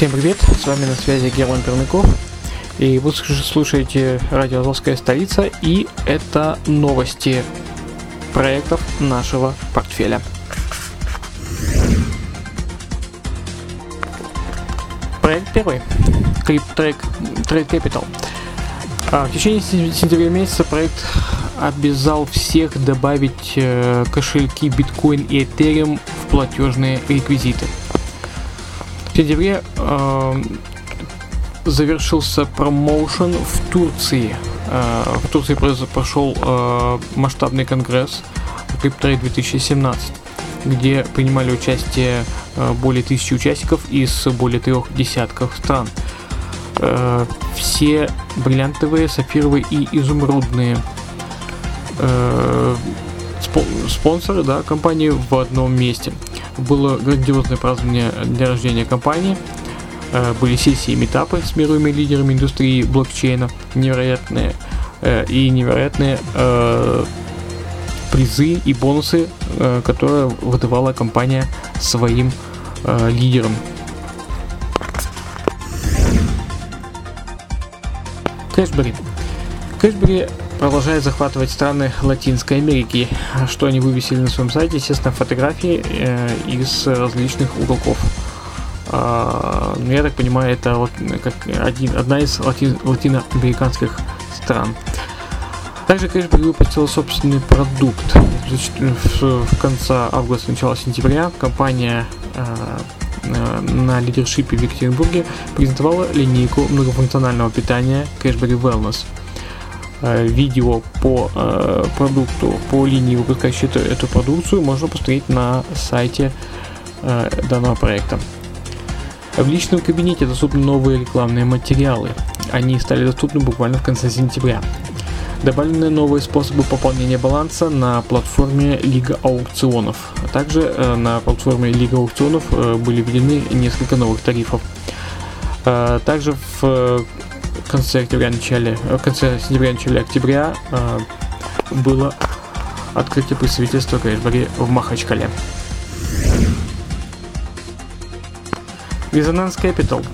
Всем привет, с вами на связи Герман Пермяков. И вы слуш- слушаете радио «Азовская столица» и это новости проектов нашего портфеля. Проект первый. Клип трек Trade Capital. А, В течение сен- сентября месяца проект обязал всех добавить э, кошельки биткоин и этериум в платежные реквизиты. Сентябре э, завершился промоушен в Турции. Э, в Турции прошел э, масштабный конгресс CryptoTrade 2017, где принимали участие э, более тысячи участников из более трех десятков стран. Э, все бриллиантовые, сапфировые и изумрудные э, спо- спонсоры да, компании в одном месте. Было грандиозное празднование дня рождения компании. Э, Были сессии и метапы с мировыми лидерами индустрии блокчейна. Невероятные э, и невероятные э, призы и бонусы, которые выдавала компания своим лидерам. Кэшбери. Кэшбери продолжает захватывать страны Латинской Америки, что они вывесили на своем сайте, естественно, фотографии э, из различных уголков. А, ну, я так понимаю, это вот как один, одна из лати- латиноамериканских стран. Также Кэшбери выпустила собственный продукт. В, конце августа, начало сентября компания э, э, на лидершипе в Екатеринбурге презентовала линейку многофункционального питания Cashberry Wellness. Э, Видео по э, продукту, по линии, выпускающей эту, эту продукцию, можно посмотреть на сайте э, данного проекта. В личном кабинете доступны новые рекламные материалы. Они стали доступны буквально в конце сентября. Добавлены новые способы пополнения баланса на платформе Лига аукционов. Также на платформе Лига аукционов были введены несколько новых тарифов. Также в э, конце октября, начале, э, в конце сентября, начале октября э, было открытие представительства Кэшбери в Махачкале. Резонанс Capital.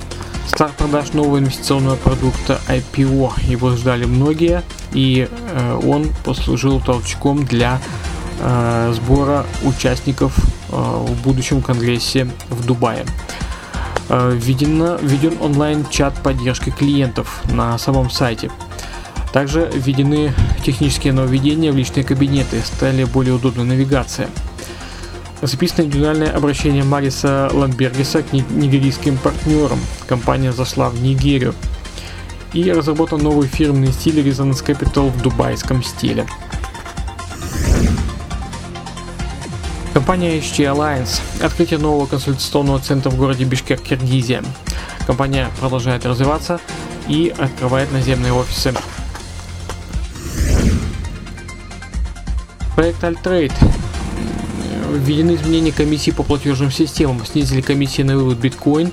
Старт продаж нового инвестиционного продукта IPO. Его ждали многие, и э, он послужил толчком для э, сбора участников э, в будущем конгрессе в Дубае. Э, введено, введен онлайн-чат поддержки клиентов на самом сайте. Также введены технические нововведения в личные кабинеты, стали более удобной навигация. Записано индивидуальное обращение Мариса Ландбергеса к ни- нигерийским партнерам. Компания зашла в Нигерию. И разработан новый фирменный стиль Resonance Capital в дубайском стиле. Компания HT Alliance. Открытие нового консультационного центра в городе Бишкек, Киргизия. Компания продолжает развиваться и открывает наземные офисы. Проект Altrade введены изменения комиссии по платежным системам, снизили комиссии на вывод биткоин,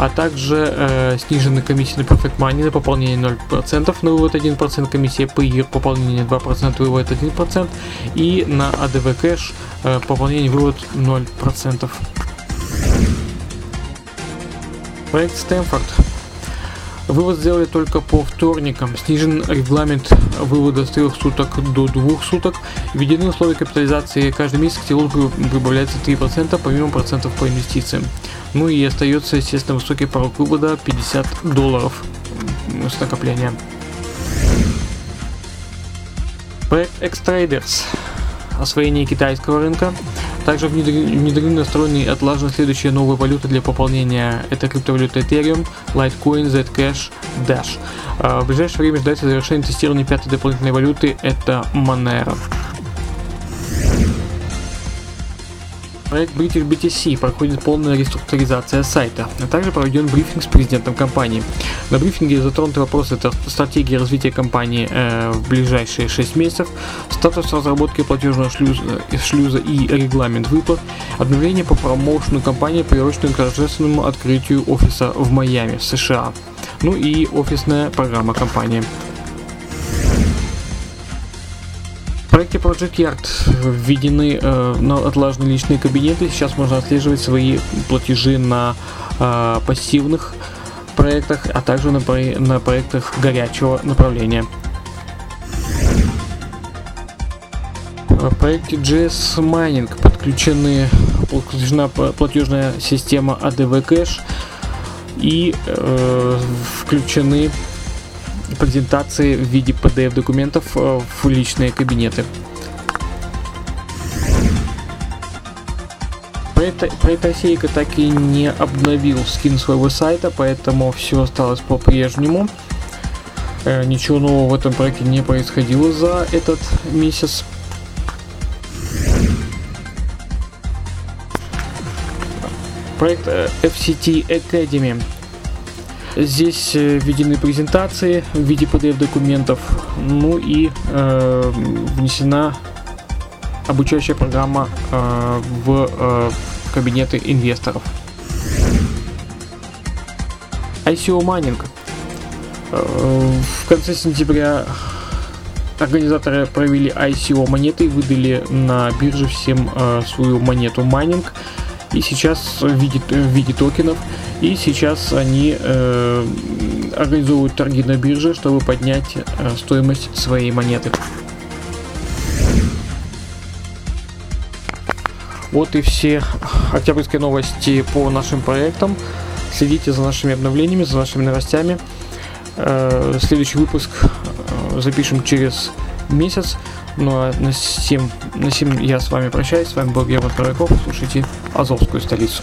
а также э, снижены комиссии на Perfect Money на пополнение 0%, на вывод 1%, комиссия PIR, пополнение 2%, вывод 1%, и на ADV Cash э, пополнение вывод 0%. Проект Стэнфорд. Вывод сделали только по вторникам. Снижен регламент вывода с 3 суток до 2 суток. Введены условия капитализации. Каждый месяц к телу прибавляется 3% помимо процентов по инвестициям. Ну и остается, естественно, высокий порог вывода 50 долларов с накопления. Проект X-Traders. Освоение китайского рынка. Также внедрены настроены и отлажены следующие новые валюты для пополнения. Это криптовалюта Ethereum, Litecoin, Zcash, Dash. А В ближайшее время ждается завершение тестирования пятой дополнительной валюты. Это Monero. Проект British BTC проходит полная реструктуризация сайта, а также проведен брифинг с президентом компании. На брифинге затронуты вопросы стратегии развития компании э, в ближайшие 6 месяцев, статус разработки платежного шлюза, э, шлюза и регламент выплат, обновление по промоушену компании, приуроченную к торжественному открытию офиса в Майами, США, ну и офисная программа компании. Проекте Project Yard введены э, отлажены личные кабинеты. Сейчас можно отслеживать свои платежи на э, пассивных проектах, а также на, на проектах горячего направления. В проекте JS Mining подключены, подключена платежная система ADV Cash и э, включены презентации в виде PDF документов э, в личные кабинеты. Проект, проект Осейка так и не обновил скин своего сайта, поэтому все осталось по-прежнему. Э, ничего нового в этом проекте не происходило за этот месяц. Проект э, FCT Academy Здесь э, введены презентации в виде PDF документов, ну и э, внесена обучающая программа э, в э, кабинеты инвесторов. ICO майнинг. Э, в конце сентября организаторы провели ICO монеты и выдали на бирже всем э, свою монету майнинг. И сейчас в виде, в виде токенов и сейчас они э, организовывают торги на бирже, чтобы поднять э, стоимость своей монеты. Вот и все октябрьские новости по нашим проектам. Следите за нашими обновлениями, за нашими новостями. Э, следующий выпуск э, запишем через месяц. Ну а на сим, на сим я с вами прощаюсь. С вами был Герман Коровиков. Слушайте Азовскую столицу.